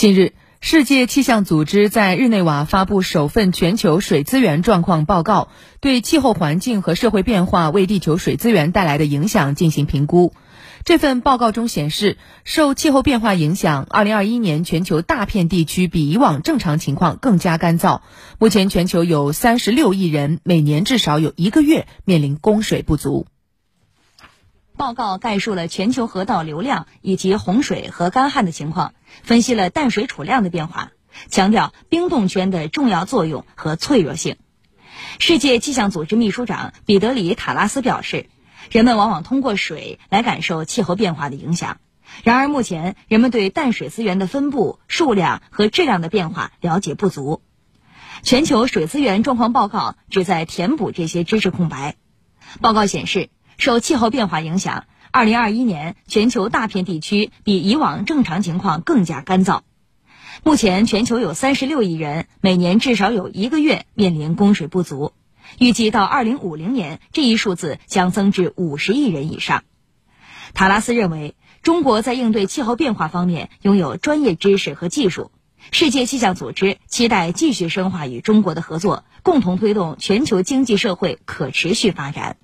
近日，世界气象组织在日内瓦发布首份全球水资源状况报告，对气候环境和社会变化为地球水资源带来的影响进行评估。这份报告中显示，受气候变化影响，2021年全球大片地区比以往正常情况更加干燥。目前，全球有36亿人每年至少有一个月面临供水不足。报告概述了全球河道流量以及洪水和干旱的情况，分析了淡水储量的变化，强调冰冻圈的重要作用和脆弱性。世界气象组织秘书长彼得里·塔拉斯表示，人们往往通过水来感受气候变化的影响。然而，目前人们对淡水资源的分布、数量和质量的变化了解不足。全球水资源状况报告旨在填补这些知识空白。报告显示。受气候变化影响，2021年全球大片地区比以往正常情况更加干燥。目前，全球有36亿人每年至少有一个月面临供水不足，预计到2050年，这一数字将增至50亿人以上。塔拉斯认为，中国在应对气候变化方面拥有专业知识和技术，世界气象组织期待继续深化与中国的合作，共同推动全球经济社会可持续发展。